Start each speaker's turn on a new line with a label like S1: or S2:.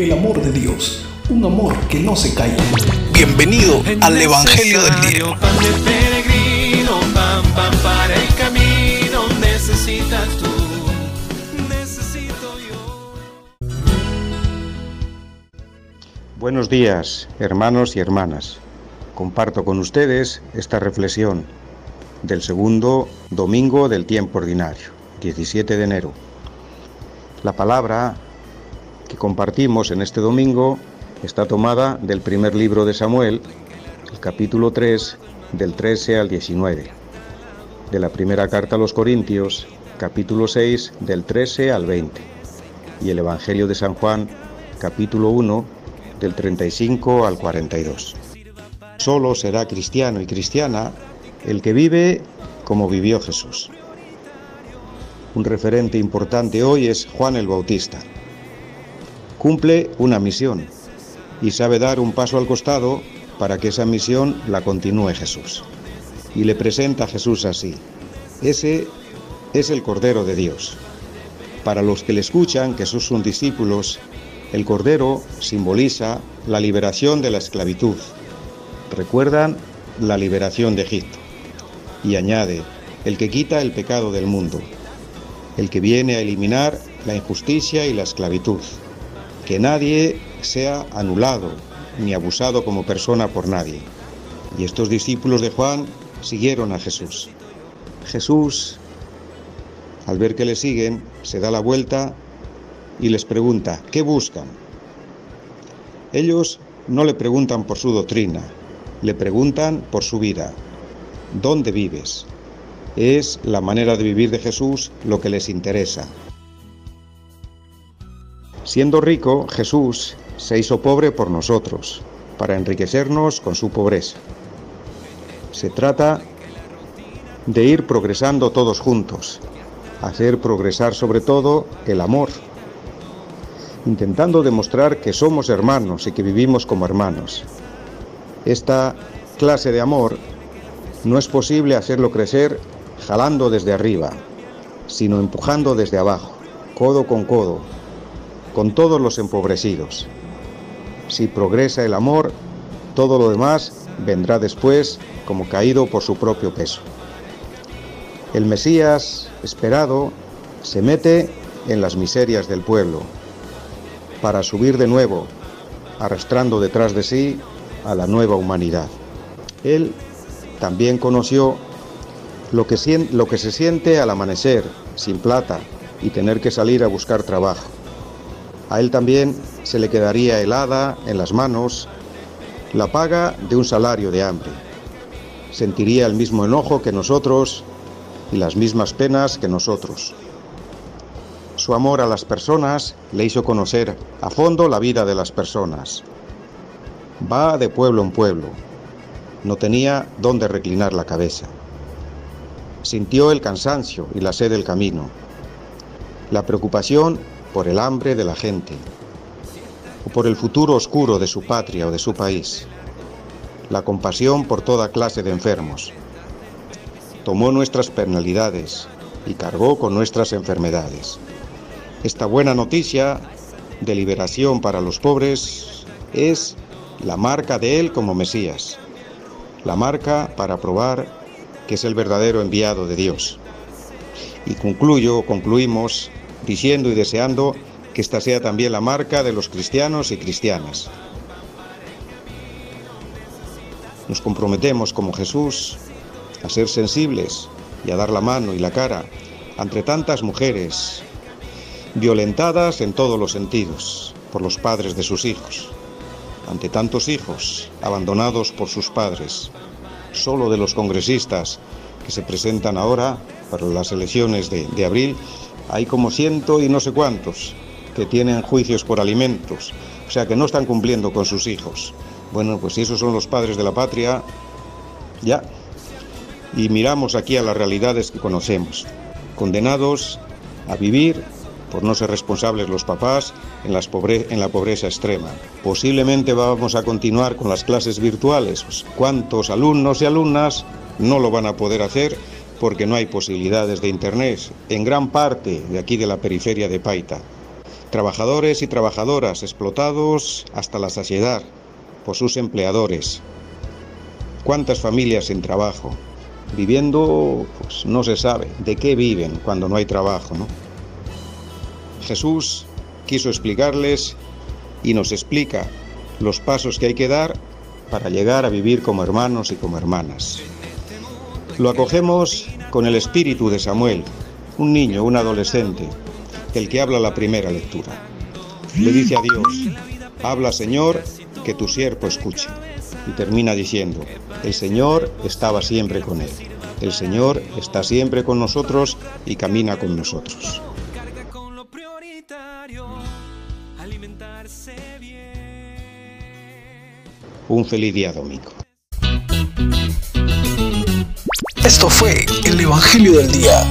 S1: el amor de Dios, un amor que no se calla.
S2: Bienvenido al Evangelio del Día.
S3: Pan de peregrino, pan, pan para el camino, necesitas tú, necesito yo.
S4: Buenos días, hermanos y hermanas. Comparto con ustedes esta reflexión del segundo domingo del tiempo ordinario, 17 de enero. La palabra que compartimos en este domingo está tomada del primer libro de Samuel, el capítulo 3, del 13 al 19, de la primera carta a los Corintios, capítulo 6, del 13 al 20, y el Evangelio de San Juan, capítulo 1, del 35 al 42. Solo será cristiano y cristiana el que vive como vivió Jesús. Un referente importante hoy es Juan el Bautista. Cumple una misión y sabe dar un paso al costado para que esa misión la continúe Jesús. Y le presenta a Jesús así. Ese es el Cordero de Dios. Para los que le escuchan, que son sus discípulos, el Cordero simboliza la liberación de la esclavitud. Recuerdan la liberación de Egipto. Y añade, el que quita el pecado del mundo el que viene a eliminar la injusticia y la esclavitud. Que nadie sea anulado ni abusado como persona por nadie. Y estos discípulos de Juan siguieron a Jesús. Jesús, al ver que le siguen, se da la vuelta y les pregunta, ¿qué buscan? Ellos no le preguntan por su doctrina, le preguntan por su vida. ¿Dónde vives? Es la manera de vivir de Jesús lo que les interesa. Siendo rico, Jesús se hizo pobre por nosotros, para enriquecernos con su pobreza. Se trata de ir progresando todos juntos, hacer progresar sobre todo el amor, intentando demostrar que somos hermanos y que vivimos como hermanos. Esta clase de amor no es posible hacerlo crecer jalando desde arriba, sino empujando desde abajo, codo con codo, con todos los empobrecidos. Si progresa el amor, todo lo demás vendrá después como caído por su propio peso. El Mesías esperado se mete en las miserias del pueblo para subir de nuevo, arrastrando detrás de sí a la nueva humanidad. Él también conoció lo que, lo que se siente al amanecer, sin plata, y tener que salir a buscar trabajo. A él también se le quedaría helada en las manos la paga de un salario de hambre. Sentiría el mismo enojo que nosotros y las mismas penas que nosotros. Su amor a las personas le hizo conocer a fondo la vida de las personas. Va de pueblo en pueblo. No tenía dónde reclinar la cabeza. Sintió el cansancio y la sed del camino, la preocupación por el hambre de la gente o por el futuro oscuro de su patria o de su país, la compasión por toda clase de enfermos. Tomó nuestras penalidades y cargó con nuestras enfermedades. Esta buena noticia de liberación para los pobres es la marca de Él como Mesías, la marca para probar que es el verdadero enviado de Dios. Y concluyo, concluimos diciendo y deseando que esta sea también la marca de los cristianos y cristianas. Nos comprometemos como Jesús a ser sensibles y a dar la mano y la cara ante tantas mujeres violentadas en todos los sentidos por los padres de sus hijos, ante tantos hijos abandonados por sus padres, solo de los congresistas que se presentan ahora para las elecciones de, abril, hay como ciento y no sé cuántos que tienen juicios por alimentos, o sea que no están cumpliendo con sus hijos. Bueno, pues si esos son los padres de la patria, ya. Y miramos aquí a las realidades que conocemos, condenados a vivir por no ser responsables los papás en, en la pobreza extrema. Posiblemente vamos a continuar con las clases virtuales. Pues, ¿Cuántos alumnos y alumnas no lo van a poder hacer porque no hay posibilidades de Internet en gran parte de aquí de la periferia de Paita? Trabajadores y trabajadoras explotados hasta la saciedad por sus empleadores. ¿Cuántas familias sin trabajo? Viviendo, pues no se sabe de qué viven cuando no hay trabajo, ¿no? Jesús quiso explicarles y nos explica los pasos que hay que dar para llegar a vivir como hermanos y como hermanas. Lo acogemos con el espíritu de Samuel, un niño, un adolescente, el que habla la primera lectura. Le dice a Dios, habla Señor, que tu siervo escuche. Y termina diciendo, el Señor estaba siempre con él. El Señor está siempre con nosotros y camina con nosotros. Un feliz día domingo.
S2: Esto fue el Evangelio del Día.